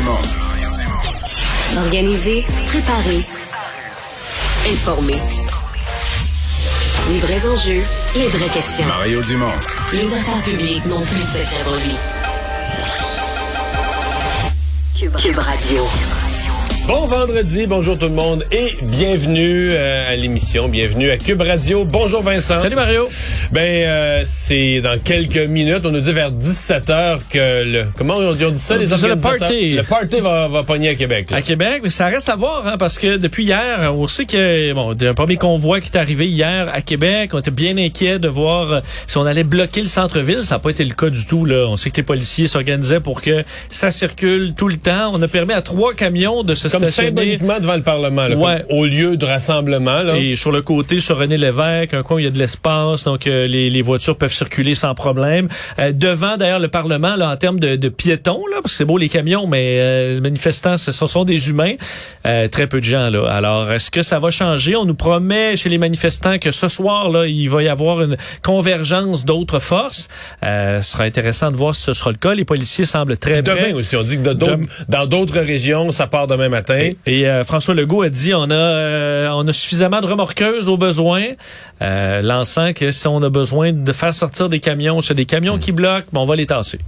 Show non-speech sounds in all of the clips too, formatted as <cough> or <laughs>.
Dumont. Organiser, préparer, informer. Les vrais enjeux, les vraies questions. Mario Dumont. Les affaires publiques n'ont plus de secret pour lui. Cube, Cube Radio. Bon vendredi, bonjour tout le monde et bienvenue euh, à l'émission, bienvenue à Cube Radio. Bonjour Vincent. Salut Mario. Ben euh, c'est dans quelques minutes, on nous dit vers 17 heures que le comment on dit, on dit ça On les ça, le organisateurs? party. le party va, va pogner à Québec. là. À Québec, mais ça reste à voir hein, parce que depuis hier, on sait que bon, un premier convoi qui est arrivé hier à Québec, on était bien inquiet de voir euh, si on allait bloquer le centre-ville. Ça n'a pas été le cas du tout. Là. On sait que les policiers s'organisaient pour que ça circule tout le temps. On a permis à trois camions de se Comme stationner. symboliquement devant le Parlement, là, Ouais. comme au lieu de rassemblement. Là. Et sur le côté, sur René Lévesque, un coin où il y a de l'espace, donc euh, les, les voitures peuvent circuler sans problème. Euh, devant, d'ailleurs, le Parlement, là, en termes de, de piétons, là, parce que c'est beau les camions, mais euh, les manifestants, ce ce sont des humains. Euh, très peu de gens, là. Alors, est-ce que ça va changer? On nous promet chez les manifestants que ce soir, là, il va y avoir une convergence d'autres forces. Euh, ce sera intéressant de voir si ce sera le cas. Les policiers semblent très demain prêts. aussi, on dit que de d'autres- Dem- dans d'autres régions, ça part demain matin. Et euh, François Legault a dit on a euh, on a suffisamment de remorqueuses au besoin, euh, lançant que si on a besoin de faire sortir des camions, sur des camions qui bloquent, ben, on va les tasser.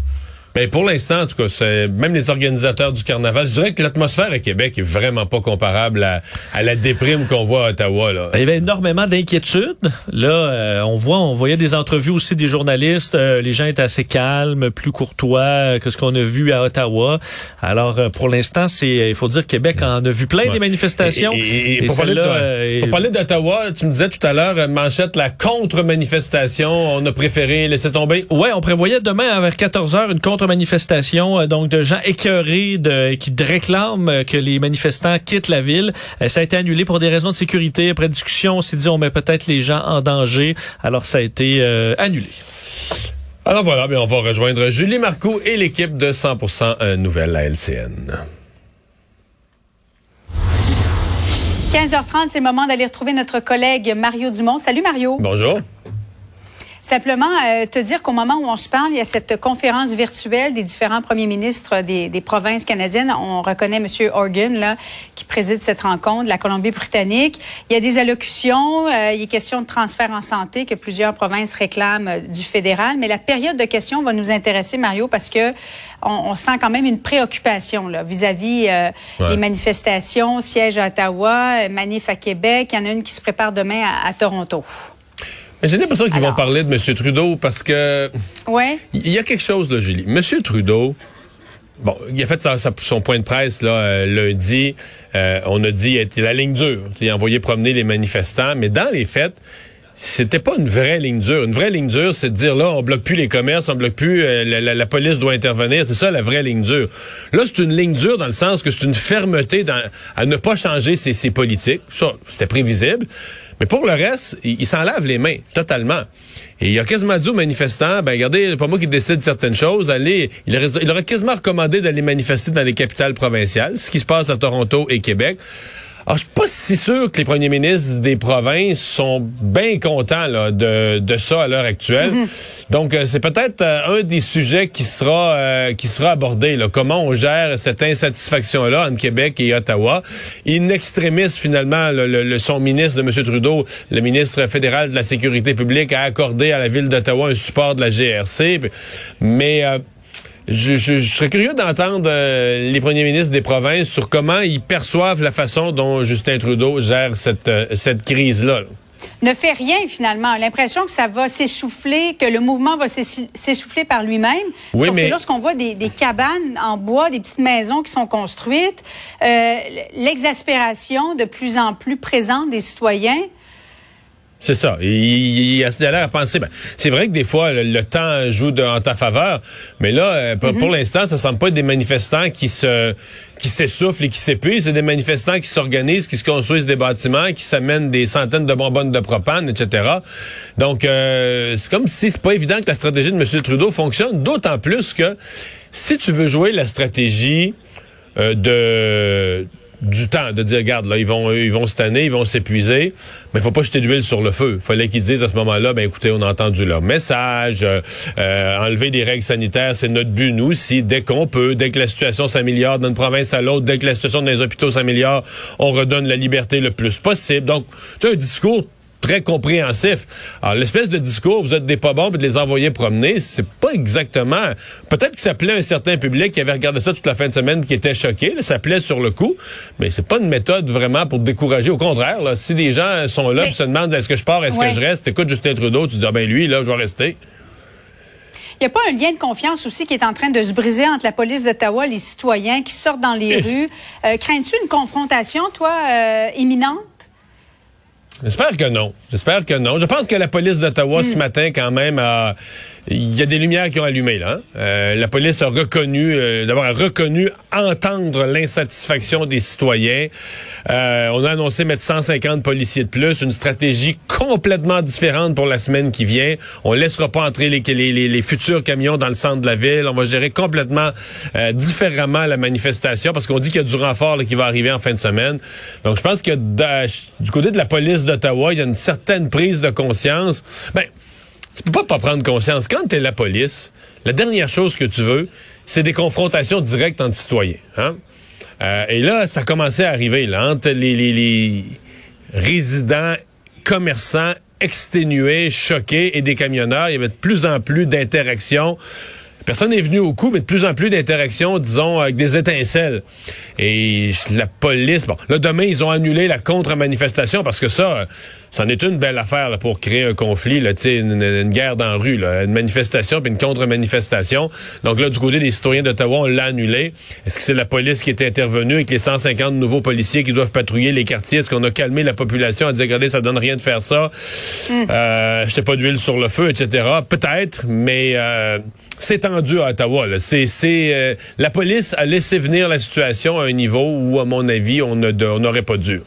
Mais pour l'instant, en tout cas, c'est même les organisateurs du carnaval, je dirais que l'atmosphère à Québec est vraiment pas comparable à, à la déprime qu'on voit à Ottawa. Là. Il y avait énormément d'inquiétudes. Là, euh, on voit, on voyait des entrevues aussi des journalistes. euh, les gens étaient assez calmes, plus courtois que ce qu'on a vu à Ottawa. Alors, euh, pour l'instant, c'est, il faut dire, Québec en a vu plein Ouais. des manifestations. Et, et- et Et pour, parler de, celle-là, pour parler d'Ottawa, tu me disais tout à l'heure, euh, manchette, la contre-manifestation, on a préféré laisser tomber. Ouais, on prévoyait demain vers 14 heures une contre-manifestation euh, donc de gens écœurés de, qui réclament euh, que les manifestants quittent la ville. Euh, ça a été annulé pour des raisons de sécurité. Après discussion, on s'est dit on met peut-être les gens en danger. Alors ça a été euh, annulé. Alors voilà, bien, on va rejoindre Julie Marcoux et l'équipe de 100% euh, Nouvelles à LCN. 15h30, c'est le moment d'aller retrouver notre collègue Mario Dumont. Salut Mario. Bonjour. Simplement euh, te dire qu'au moment où on se parle, il y a cette conférence virtuelle des différents premiers ministres des, des provinces canadiennes. On reconnaît M. Organ là, qui préside cette rencontre, la Colombie-Britannique. Il y a des allocutions, euh, il est question de transfert en santé que plusieurs provinces réclament euh, du fédéral. Mais la période de questions va nous intéresser, Mario, parce que on, on sent quand même une préoccupation là, vis-à-vis euh, Ouais. des manifestations, siège à Ottawa, euh, manif à Québec. Il y en a une qui se prépare demain à, à Toronto. Mais J'ai l'impression qu'ils vont parler de M. Trudeau parce que Ouais. il y a quelque chose, là, Julie. M. Trudeau, bon, il a fait sa- sa- son point de presse là, euh, lundi. Euh, on a dit il la ligne dure. Il a envoyé promener les manifestants, mais dans les faits, c'était pas une vraie ligne dure. Une vraie ligne dure, c'est de dire là, on bloque plus les commerces, on bloque plus, euh, la, la- la police doit intervenir. C'est ça la vraie ligne dure. Là, c'est une ligne dure dans le sens que c'est une fermeté dans, à ne pas changer ses, ses politiques. Ça, c'était prévisible. Mais pour le reste, il, s'en lave les mains totalement. Et il a quasiment dit aux manifestants, ben regardez, pas moi qui décide certaines choses. Allez, il il aurait quasiment recommandé d'aller manifester dans les capitales provinciales, ce qui se passe à Toronto et Québec. Alors, je suis pas si sûr que les premiers ministres des provinces sont bien contents là, de, de ça à l'heure actuelle. Donc, euh, c'est peut-être euh, un des sujets qui sera euh, qui sera abordé. Là, comment on gère cette insatisfaction-là entre Québec et Ottawa? In extremis, finalement, le, le- le- son ministre de M. Trudeau, le ministre fédéral de la Sécurité publique, a accordé à la ville d'Ottawa un support de la GRC. Mais... euh, je, je- je serais curieux d'entendre euh, les premiers ministres des provinces sur comment ils perçoivent la façon dont Justin Trudeau gère cette, euh, cette crise-là. là. ne fait rien finalement. L'impression que ça va s'essouffler, que le mouvement va s'ess- s'essouffler par lui-même. Oui, Sauf mais- que lorsqu'on voit des, des cabanes en bois, des petites maisons qui sont construites, euh, l'exaspération de plus en plus présente des citoyens, C'est ça. Il, il, il a l'air à penser. Ben, c'est vrai que des fois, le, le temps joue de- en ta faveur, mais là, euh, pour, pour l'instant, ça semble pas être des manifestants qui se qui s'essoufflent et qui s'épuisent. C'est des manifestants qui s'organisent, qui se construisent des bâtiments, qui s'amènent des centaines de bonbonnes de propane, etc. Donc, euh, c'est comme si c'est pas évident que la stratégie de M. Trudeau fonctionne, d'autant plus que si tu veux jouer la stratégie euh, de du temps de dire, regarde, là, ils vont, ils vont année, ils vont s'épuiser, mais il faut pas jeter d'huile sur le feu. Fallait qu'ils disent à ce moment-là, ben écoutez, on a entendu leur message, euh, euh, enlever des règles sanitaires, c'est notre but, nous, si dès qu'on peut, dès que la situation s'améliore d'une province à l'autre, dès que la situation dans les hôpitaux s'améliore, on redonne la liberté le plus possible. Donc, tu un discours très compréhensif. Alors, l'espèce de discours, vous êtes des pas bons, puis de les envoyer promener, c'est pas exactement... Peut-être que ça plaît à un certain public qui avait regardé ça toute la fin de semaine, qui était choqué, ça plaît sur le coup, mais c'est pas une méthode vraiment pour décourager. Au contraire, là, si des gens sont là et se demandent est-ce que je pars, est-ce que je reste, écoute Justin Trudeau, tu dis, ah ben lui, là, je vais rester. Il n'y a pas un lien de confiance aussi qui est en train de se briser entre la police d'Ottawa, les citoyens qui sortent dans les rues. Euh, crains-tu une confrontation, toi, euh, imminente? J'espère que non. J'espère que non. Je pense que la police d'Ottawa ce matin, quand même, a il y a des lumières qui ont allumé là. Hein. Euh, la police a reconnu, euh, d'abord a reconnu entendre l'insatisfaction des citoyens. Euh, on a annoncé mettre 150 policiers de plus, une stratégie complètement différente pour la semaine qui vient. On laissera pas entrer les, les, les, futurs camions dans le centre de la ville. On va gérer complètement euh, différemment la manifestation parce qu'on dit qu'il y a du renfort qui va arriver en fin de semaine. Donc je pense que du côté de la police d'Ottawa, il y a une certaine prise de conscience. Ben, tu peux pas pas prendre conscience. Quand tu es la police, la dernière chose que tu veux, c'est des confrontations directes entre citoyens. Hein? Euh, et là, ça commençait à arriver là, entre les, les, les résidents, commerçants exténués, choqués et des camionneurs. Il y avait de plus en plus d'interactions. Personne n'est venu au coup, mais de plus en plus d'interactions, disons, avec des étincelles. Et la police, bon, là, demain, ils ont annulé la contre-manifestation parce que ça, c'en est une belle affaire là, pour créer un conflit, là, une, une guerre dans la rue, là, une manifestation puis une contre-manifestation. Donc là, du côté des citoyens d'Ottawa, on l'a annulé. Est-ce que c'est la police qui est intervenue avec les 150 nouveaux policiers qui doivent patrouiller les quartiers? Est-ce qu'on a calmé la population à dire, regardez, ça donne rien de faire ça? Mm. Euh, J'étais pas d'huile sur le feu, etc. Peut-être, mais... Euh, c'est tendu à Ottawa. C'est, euh, la police a laissé venir la situation à un niveau où, à mon avis, on n'aurait pas dû.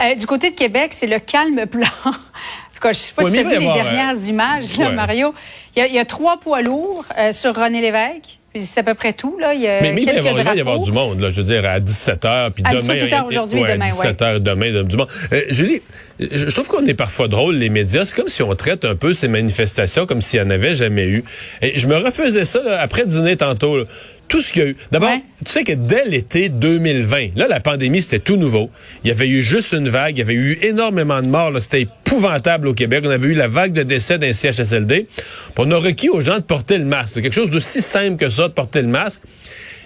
Euh, du côté de Québec, c'est le calme plan. <laughs> en tout cas, je ne sais pas si tu as vu les dernières euh, images, là, Mario. Il y, a, trois poids lourds sur René Lévesque. C'est à peu près tout. Là. Il y a mais, mais il, va, y avoir du monde, là, je veux dire, à 17 h. Puis demain, plus tard aujourd'hui ouais, demain, 17 h demain, du monde. Euh, Julie, je trouve qu'on est parfois drôle, les médias. C'est comme si on traite un peu ces manifestations comme s'il n'y en avait jamais eu. Et je me refaisais ça là, après dîner tantôt. Là tout ce qu'il y a eu. D'abord, tu sais que dès l'été 2020, là, la pandémie, c'était tout nouveau. Il y avait eu juste une vague. Il y avait eu énormément de morts. C'était épouvantable au Québec. On avait eu la vague de décès d'un CHSLD. on a requis aux gens de porter le masque. C'est quelque chose d'aussi simple que ça, de porter le masque.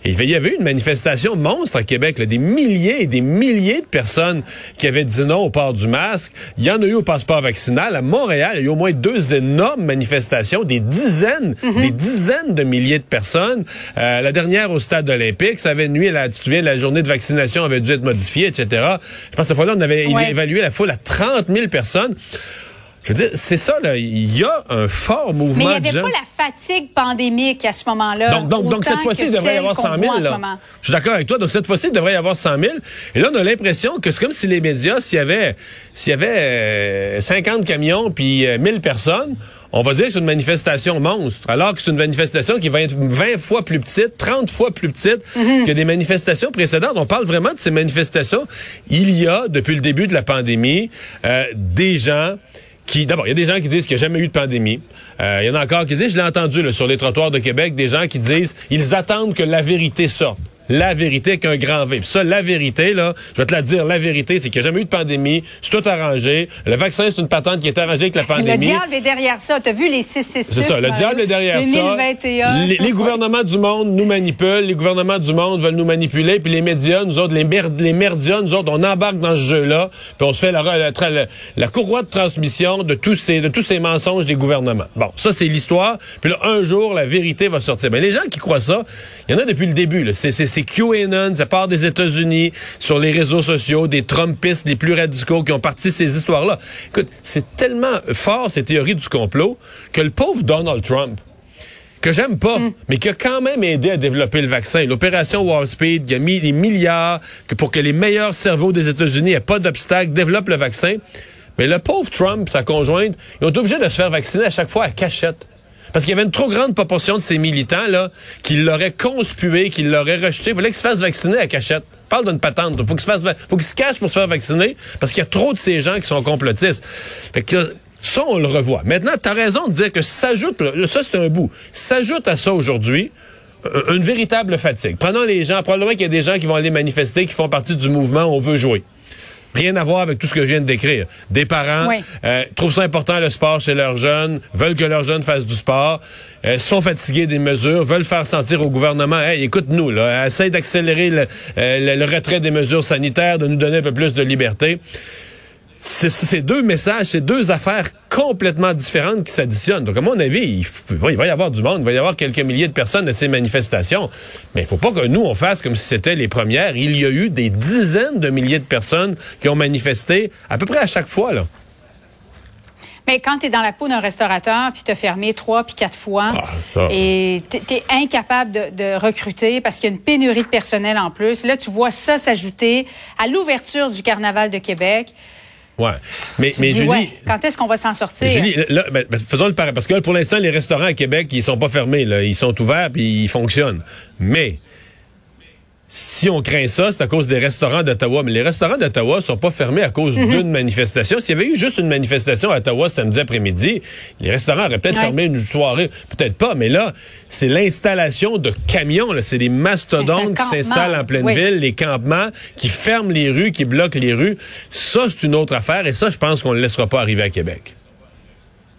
Il y avait eu une manifestation monstre à Québec, des milliers et des milliers de personnes qui avaient dit non au port du masque. Il y en a eu au passeport vaccinal. À Montréal, il y a eu au moins deux énormes manifestations, des dizaines, mhm. des dizaines de milliers de personnes. Euh, la dernière au stade olympique, ça avait nuit, la, tu te souviens, la journée de vaccination avait dû être modifiée, etc. Je pense que cette fois-là, on avait évalué la foule à 30 000 personnes. Je veux dire, c'est ça, là. Il y a un fort mouvement Mais il n'y avait pas la fatigue pandémique à ce moment-là. Donc, donc, donc cette fois-ci, il devrait y avoir 100 000. Là. Je suis d'accord avec toi. Donc, cette fois-ci, il devrait y avoir 100 000. Et là, on a l'impression que c'est comme si les médias, s'il y avait, s'il y avait 50 euh, camions puis 1000 euh, personnes, on va dire que c'est une manifestation monstre, alors que c'est une manifestation qui va être 20 fois plus petite, 30 fois plus petite mhm. que des manifestations précédentes. On parle vraiment de ces manifestations. Il y a, depuis le début de la pandémie, euh, des gens d'abord, il y a des gens qui disent qu'il n'y a jamais eu de pandémie. Euh, il y en a encore qui disent, je l'ai entendu sur les trottoirs de Québec, des gens qui disent, ils attendent que la vérité sorte la vérité qu'un grand V. ça, la vérité, là, je vais te la dire, la vérité, c'est qu'il n'y a jamais eu de pandémie, c'est tout arrangé. Le vaccin, c'est une patente qui est arrangée avec la <laughs> pandémie. Le diable est derrière ça. Tu as vu les 666? C'est ça, le diable est derrière ça. Les, les, gouvernements du monde nous manipulent, les gouvernements du monde veulent nous manipuler, puis les médias, nous autres, les, les merdias, nous autres, on embarque dans ce jeu-là, puis on se fait la, la, la, courroie de transmission de tous ces, de tous ces mensonges des gouvernements. Bon, ça, c'est l'histoire. Puis là, un jour, la vérité va sortir. Mais les gens qui croient ça, il y en a depuis le début. C'est c'est QAnon, ça part des États-Unis, sur les réseaux sociaux, des Trumpistes les plus radicaux qui ont parti ces histoires-là. Écoute, c'est tellement fort, ces théories du complot, que le pauvre Donald Trump, que j'aime pas, mm. mais qui a quand même aidé à développer le vaccin. L'opération Wall Speed, qui a mis des milliards pour que les meilleurs cerveaux des États-Unis aient pas d'obstacle, développent le vaccin. Mais le pauvre Trump, sa conjointe, ils ont été obligés de se faire vacciner à chaque fois à cachette. Parce qu'il y avait une trop grande proportion de ces militants là qui l'auraient conspué, qui l'auraient rejeté. Il fallait qu'ils se fassent vacciner à cachette. parle d'une patente. Faut qu'il se faut qu'il se cache pour se faire vacciner parce qu'il y a trop de ces gens qui sont complotistes. Fait que ça, on le revoit. Maintenant, tu raison de dire que s'ajoute, ça c'est un bout, s'ajoute à ça aujourd'hui euh, une véritable fatigue. Prenons les gens, probablement qu'il y a des gens qui vont aller manifester, qui font partie du mouvement On veut jouer. Rien à voir avec tout ce que je viens de décrire. Des parents euh, trouvent ça important le sport chez leurs jeunes, veulent que leurs jeunes fassent du sport, euh, sont fatigués des mesures, veulent faire sentir au gouvernement, hey, écoute-nous, là, essaye d'accélérer le, le retrait des mesures sanitaires, de nous donner un peu plus de liberté c'est deux messages, c'est deux affaires complètement différentes qui s'additionnent. Donc, à mon avis, il, il, va y avoir du monde, il va y avoir quelques milliers de personnes à ces manifestations. Mais il faut pas que nous, on fasse comme si c'était les premières. Il y a eu des dizaines de milliers de personnes qui ont manifesté à peu près à chaque fois, là. Mais quand tu es dans la peau d'un restaurateur, puis tu as fermé trois puis quatre fois, ah, et tu es incapable de, de recruter parce qu'il y a une pénurie de personnel en plus, là, tu vois ça s'ajouter à l'ouverture du Carnaval de Québec. Ouais. Mais, mais Julie. quand est-ce qu'on va s'en sortir? Julie, là, ben, faisons le pareil. Parce que pour l'instant, les restaurants à Québec, ils sont pas fermés. Là. Ils sont ouverts puis ils fonctionnent. Mais si on craint ça, c'est à cause des restaurants d'Ottawa. Mais les restaurants d'Ottawa sont pas fermés à cause mhm. d'une manifestation. S'il y avait eu juste une manifestation à Ottawa samedi après-midi, les restaurants auraient peut-être fermé une soirée. Peut-être pas, mais là, c'est l'installation de camions. C'est des mastodontes qui s'installent en pleine ville, les campements qui ferment les rues, qui bloquent les rues. Ça, c'est une autre affaire. Et ça, je pense qu'on ne le laissera pas arriver à Québec.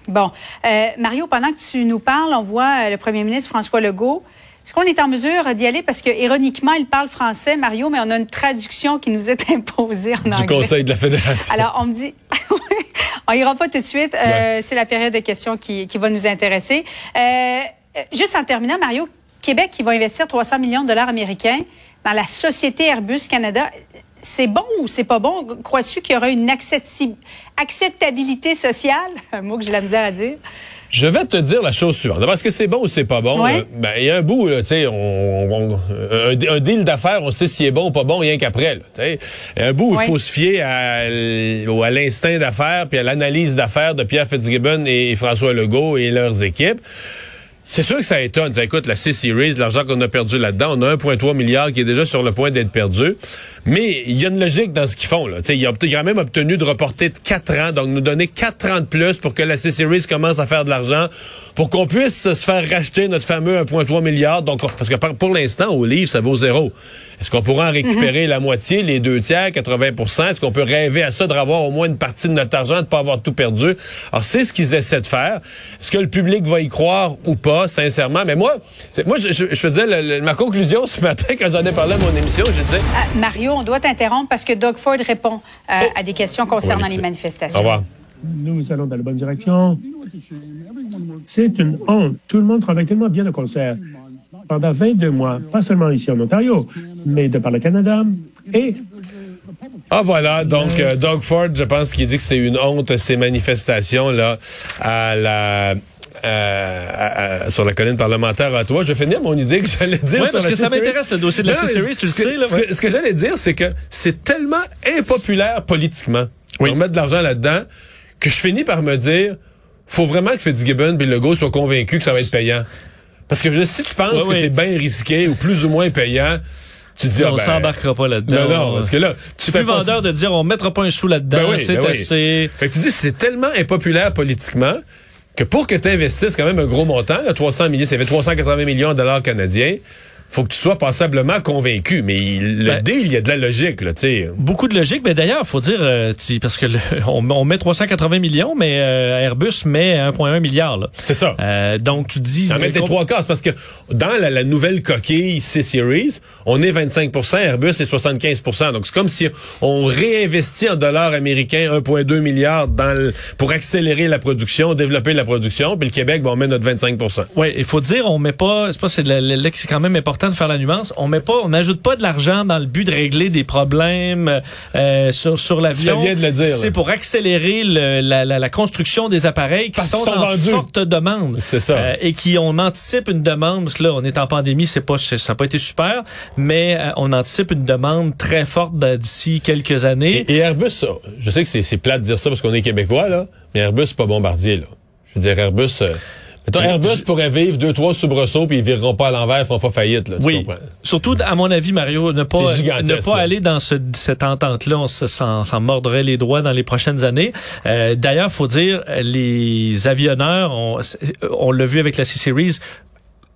Bon. Euh, Mario, pendant que tu nous parles, on voit euh, le premier ministre François Legault est-ce qu'on est en mesure d'y aller? Parce que, ironiquement, il parle français, Mario, mais on a une traduction qui nous est <laughs> imposée en anglais. Du Conseil de la Fédération. Alors, on me dit, <laughs> on ira pas tout de suite. Euh, c'est la période de questions qui, va nous intéresser. Euh, juste en terminant, Mario, Québec qui va investir 300 millions de dollars américains dans la société Airbus Canada. C'est bon ou c'est pas bon? Crois-tu qu'il y aura une acceptabilité sociale? <laughs> Un mot que j'ai la misère à dire. Je vais te dire la chose suivante. Est-ce que c'est bon ou c'est pas bon? Euh, ben, il y a un bout, tu sais, on, un, deal d'affaires, on sait s'il est bon ou pas bon rien qu'après. Un bout, il faut se fier à, à l'instinct d'affaires puis à l'analyse d'affaires de Pierre Fitzgibbon et François Legault et leurs équipes. C'est sûr que ça étonne. écoute, la C-Series, l'argent qu'on a perdu là-dedans, on a 1,3 milliard qui est déjà sur le point d'être perdu. Mais il y a une logique dans ce qu'ils font. Là. Ils ont, ils ont même obtenu de reporter de 4 ans, donc nous donner 4 ans de plus pour que la C-Series commence à faire de l'argent, pour qu'on puisse se faire racheter notre fameux 1,3 milliard. Donc, parce que pour l'instant, au livre, ça vaut zéro. Est-ce qu'on pourra en récupérer mhm. la moitié, les deux tiers, 80% Est-ce qu'on peut rêver à ça de revoir au moins une partie de notre argent, de ne pas avoir tout perdu? Alors, c'est ce qu'ils essaient de faire. Est-ce que le public va y croire ou pas, sincèrement? Mais moi, moi je, je, faisais ma conclusion ce matin quand j'en ai parlé à mon émission. Je disais... Ah, Mario, on doit t'interrompre parce que Doug Ford répond euh, oh. à des questions concernant les manifestations. Au revoir. Nous allons dans la bonne direction. C'est une honte. Tout le monde travaille tellement bien au concert pendant 22 mois, pas seulement ici en Ontario, mais de par le Canada. Et ah voilà, donc euh, Doug Ford, je pense qu'il dit que c'est une honte ces manifestations là à la euh, sur la colline parlementaire à toi. Je vais finir mon idée que j'allais dire. Oui, parce que ça m'intéresse le dossier de la C-Series, tu le sais. Là, ce que, j'allais dire, c'est que c'est tellement impopulaire politiquement oui. mettre de l'argent là-dedans que je finis par me dire, faut vraiment que Fitzgibbon et Legault soient convaincus que ça va être payant. Parce que si tu penses que c'est bien risqué ou plus ou moins payant, tu dis, on ah, ben, s'embarquera pas là-dedans. Non, non, parce que là, tu fais plus vendeur de dire on mettra pas un sou là-dedans, ben c'est ben assez. Fait que tu dis c'est tellement impopulaire politiquement que pour que tu investisses quand même un gros montant, là, 300 millions, ça fait 380 millions de dollars canadiens faut que tu sois passablement convaincu. Mais le ben, deal, il y a de la logique, là, tu sais. Beaucoup de logique, mais d'ailleurs, faut dire, euh, parce que <laughs> on, met 380 millions, mais euh, Airbus met 1,1 milliard. C'est ça. Euh, donc, tu dis... En met des trois quarts, parce que dans la, nouvelle coquille C-Series, on est 25% Airbus est 75% Donc, c'est comme si on réinvestit en dollars américains 1,2 milliard dans pour accélérer la production, développer la production, puis le Québec, va on met notre 25% Oui, il faut dire, on met pas... C'est pas, c'est quand même important de faire la nuance. On met pas, on n'ajoute pas de l'argent dans le but de régler des problèmes euh, sur sur l'avion. C'est pour accélérer le, la, la, la, construction des appareils qui sont, en forte demande. C'est ça. Euh, et qui on anticipe une demande parce que là on est en pandémie, c'est pas ça n'a pas été super, mais euh, on anticipe une demande très forte d'ici quelques années. Et, Airbus, je sais que c'est plat de dire ça parce qu'on est québécois là, mais Airbus pas bombardier là. Je veux dire Airbus Airbus pourrait vivre deux, trois soubresauts, puis ils vireront pas à l'envers, ils feront pas faillite. Là, tu Oui. comprends? Surtout, à mon avis, Mario, ne pas, ne pas là. aller dans ce, cette entente-là, on se- s'en s'en mordrait les doigts dans les prochaines années. Euh, D'ailleurs, faut dire, les avionneurs, on, on l'a vu avec la C-Series,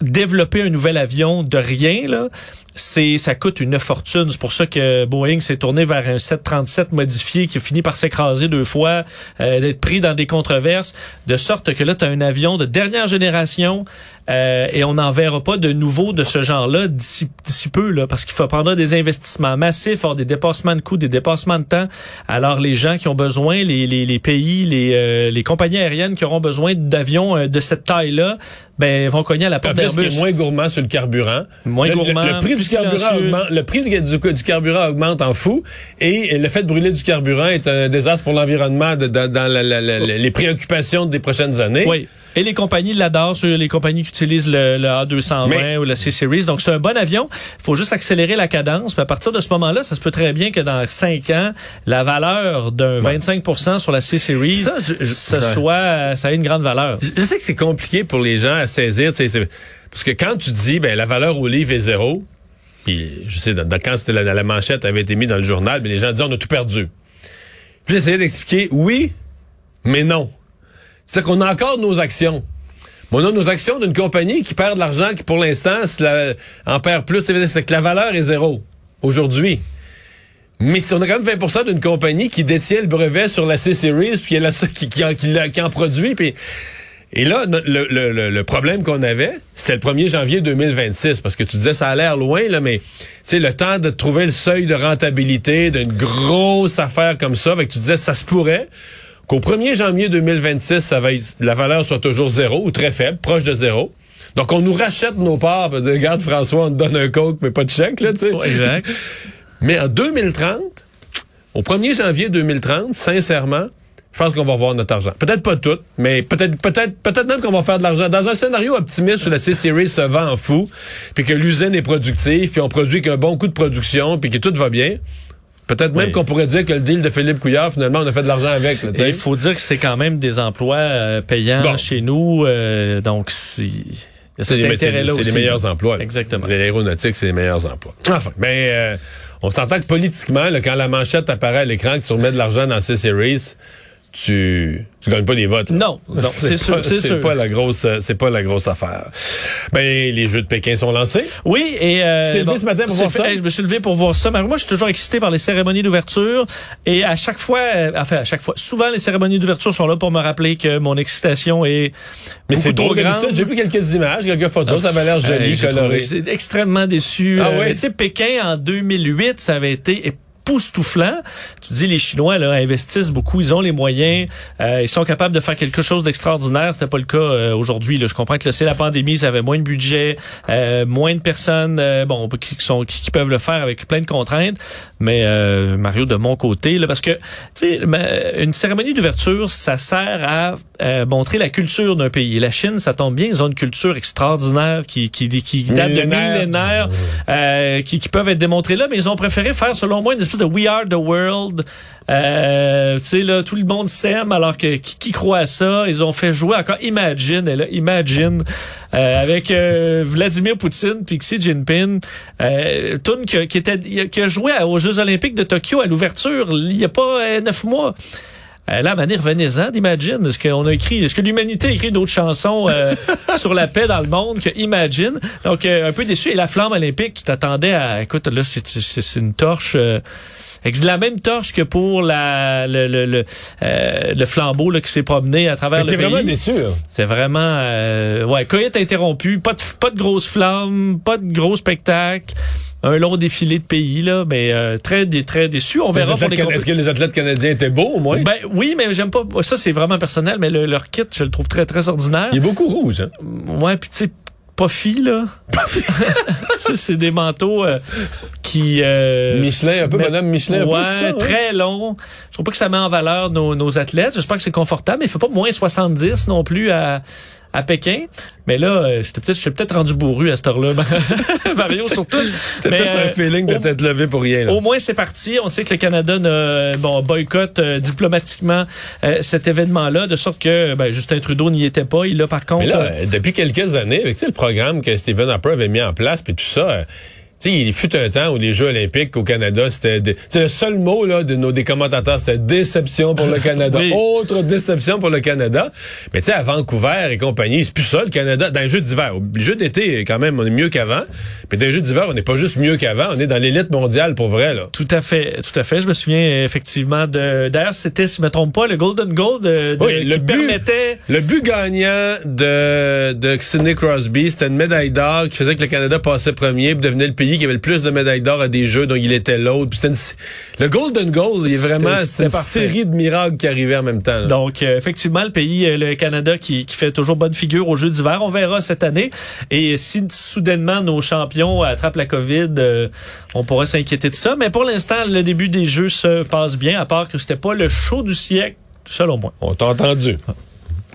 développer un nouvel avion de rien, là, c'est ça coûte une fortune. C'est pour ça que Boeing s'est tourné vers un 737 modifié qui a fini par s'écraser deux fois, euh, d'être pris dans des controverses, de sorte que là, tu as un avion de dernière génération euh, et on n'en verra pas de nouveau de ce genre-là d'ici peu, là, parce qu'il faut prendre des investissements massifs, avoir des dépassements de coûts, des dépassements de temps. Alors, les gens qui ont besoin, les, les, les pays, les, euh, les compagnies aériennes qui auront besoin d'avions euh, de cette taille-là, ben, vont cogner à la porte d'Airbus. moins gourmand sur le carburant. Moins le, gourmand, Le, prix plus du carburant silencieux. augmente. Le prix du, du- du carburant augmente en fou. Et le fait de brûler du carburant est un désastre pour l'environnement dans la- la- la- la- les préoccupations des prochaines années. Oui. Et les compagnies l'adorent, les compagnies qui utilisent le, le A220 Mais- ou le C-Series. Donc, c'est un bon avion. Il faut juste accélérer la cadence. Mais à partir de ce moment-là, ça se peut très bien que dans cinq ans, la valeur d'un 25% sur la C-Series, Ça, je- je- ce ouais. soit, ça a une grande valeur. Je je sais que c'est compliqué pour les gens à saisir, parce que quand tu dis ben la valeur au livre est zéro, puis je sais dans, dans- quand c'était la, la manchette avait été mise dans le journal, mais les gens disaient on a tout perdu. Puis j'essayais d'expliquer oui, mais non. C'est-à-dire qu'on a encore nos actions. On a nos actions d'une compagnie qui perd de l'argent, qui pour l'instant en perd plus. C'est que la valeur est zéro aujourd'hui. Mais si on a quand même 20% d'une compagnie qui détient le brevet sur la C-Series, puis qui, qui, qui qui en produit, puis et là, le, le- le- le problème qu'on avait, c'était le 1er janvier 2026, parce que tu disais ça a l'air loin, là, mais tu sais, le temps de trouver le seuil de rentabilité d'une grosse affaire comme ça, fait que tu disais ça se pourrait qu'au 1er janvier 2026, ça va être- la valeur soit toujours zéro ou très faible, proche de zéro. Donc, on nous rachète nos parts. puis, Regarde, François, on te donne un coke, mais pas de chèque, là, tu sais. Ouais, exact. <laughs> Mais en 2030, au 1er janvier 2030, sincèrement, je pense qu'on va voir notre argent. Peut-être pas tout, mais peut-être peut-être peut-être même qu'on va faire de l'argent. Dans un scénario optimiste où la C-Series se vend en fou, puis que l'usine est productive, puis on produit qu'un bon coup de production, puis que tout va bien. Peut-être même Oui. qu'on pourrait dire que le deal de Philippe Couillard, finalement, on a fait de l'argent avec. il faut dire que c'est quand même des emplois euh, payants Bon. chez nous. euh, donc, a C'est les, meilleurs emplois. là. Exactement. L'aéronautique, c'est les meilleurs emplois. Enfin, mais euh, on s'entend que politiquement, là, quand la manchette apparaît à l'écran, que tu remets de l'argent dans C-Series, tu tu gagnes pas des votes. là. Non, non, <laughs> c'est sûr, pas- c'est sûr. pas la grosse, euh, c'est pas la grosse affaire. Ben, les Jeux de Pékin sont lancés. Oui, et... Euh, Tu t'es levé ce matin pour voir fait- ça? hey, je me suis levé pour voir ça. Mais moi, je suis toujours excité par les cérémonies d'ouverture. Et à chaque fois, euh, enfin, à chaque fois, souvent, les cérémonies d'ouverture sont là pour me rappeler que mon excitation est Mais c'est trop d'habitude, J'ai vu quelques images, quelques photos. Ça avait l'air joli, Hey, j'ai coloré. J'étais extrêmement déçu. Ah Euh, ouais? mais Tu sais, Pékin, en 2008, ça avait été époustouflant. Tu dis, les Chinois là, investissent beaucoup, ils ont les moyens, euh, ils sont capables de faire quelque chose d'extraordinaire. C'était pas le cas euh, aujourd'hui. Je comprends que c'est la pandémie, ça avait moins de budget, euh, moins de personnes euh, bon, qui, sont, qui, qui peuvent le faire avec plein de contraintes. Mais euh, Mario, de mon côté, là, parce que tu sais, ma- une cérémonie d'ouverture, ça sert à euh, montrer la culture d'un pays. La Chine, ça tombe bien, ils ont une culture extraordinaire qui, qui, qui date de Millénaire. millénaires, euh, qui, qui peuvent être démontrées là, mais ils ont préféré faire, selon moi, une espèce de We Are the World. Euh, tu sais, là, tout le monde s'aime, alors que qui, qui croit à ça? Ils ont fait jouer encore Imagine, et là, Imagine, euh, avec euh, Vladimir Poutine puis Xi Jinping. Euh, tune qui, qui était qui a joué aux Jeux Olympiques de Tokyo à l'ouverture il y a pas euh, neuf mois. Euh, là, manière, revenez-en d'Imagine. Est-ce qu'on a écrit, est-ce que l'humanité a écrit d'autres chansons euh, <laughs> sur la paix dans le monde que Imagine? Donc, euh, un peu déçu. Et la flamme olympique, tu t'attendais à, écoute, là, c'est, c'est, c'est une torche, euh, la même torche que pour la, le, le, le, euh, le flambeau, là, qui s'est promené à travers Mais le T'es pays. vraiment déçu, là. C'est vraiment, euh, ouais, cueillette interrompue, pas de, pas de grosses flammes, pas de gros spectacle, un long défilé de pays, là, mais euh, très, très déçu. On Les verra pour les can- Est-ce que les athlètes canadiens étaient beaux, au moins? ben oui, mais j'aime pas. Ça, c'est vraiment personnel, mais le- leur kit, je le trouve très, très ordinaire. Il est beaucoup rouge, hein? Ouais, puis tu sais, fi, là. <laughs> C'est des manteaux euh, qui. euh, Michelin, un peu mais- Madame Michelin, un peu, ouais, ça, ouais. très long. Je trouve pas que ça met en valeur nos, nos athlètes. J'espère que c'est confortable, mais il fait pas moins 70 non plus à, à Pékin. Mais là, euh, c'était peut-être, je suis peut-être rendu bourru à cette heure-là. <laughs> Mario, surtout. Mais, sur un euh, feeling de t'être levé pour rien. Là. Au moins, c'est parti. On sait que le Canada ne, bon, boycotte euh, diplomatiquement euh, cet événement-là, de sorte que ben, Justin Trudeau n'y était pas. Il a par contre... Mais là, euh, euh, depuis quelques années, avec tu sais, le programme que Stephen Harper avait mis en place, puis tout ça, euh, sais, il fut un temps où les Jeux olympiques au Canada, c'était... sais, le seul mot là, de nos des commentateurs, c'était déception pour le Canada. <laughs> Oui. Autre déception pour le Canada. Mais tu sais, à Vancouver et compagnie, c'est plus ça, le Canada. Dans les Jeux d'hiver. Les Jeux d'été, quand même, on est mieux qu'avant. Puis dans les Jeux d'hiver, on n'est pas juste mieux qu'avant, on est dans l'élite mondiale pour vrai, là. Tout à fait, tout à fait. Je me souviens effectivement de. D'ailleurs, c'était, si je me trompe pas, le Golden Goal de, de- Oui, le qui but- permettait. Le but gagnant de, de Sidney Crosby, c'était une médaille d'or qui faisait que le Canada passait premier puis devenait le pays qui avait le plus de médailles d'or à des jeux, donc il était l'autre. Une- le Golden Goal, il est vraiment c'est une parfait. série de miracles qui arrivaient en même temps. là. Donc, euh, effectivement, le pays, euh, le Canada, qui, qui fait toujours bonne figure aux Jeux d'hiver. On verra cette année. Et si soudainement nos champions attrapent la COVID, euh, on pourrait s'inquiéter de ça. Mais pour l'instant, le début des Jeux se passe bien, à part que c'était pas le show du siècle, selon moi. On t'a entendu.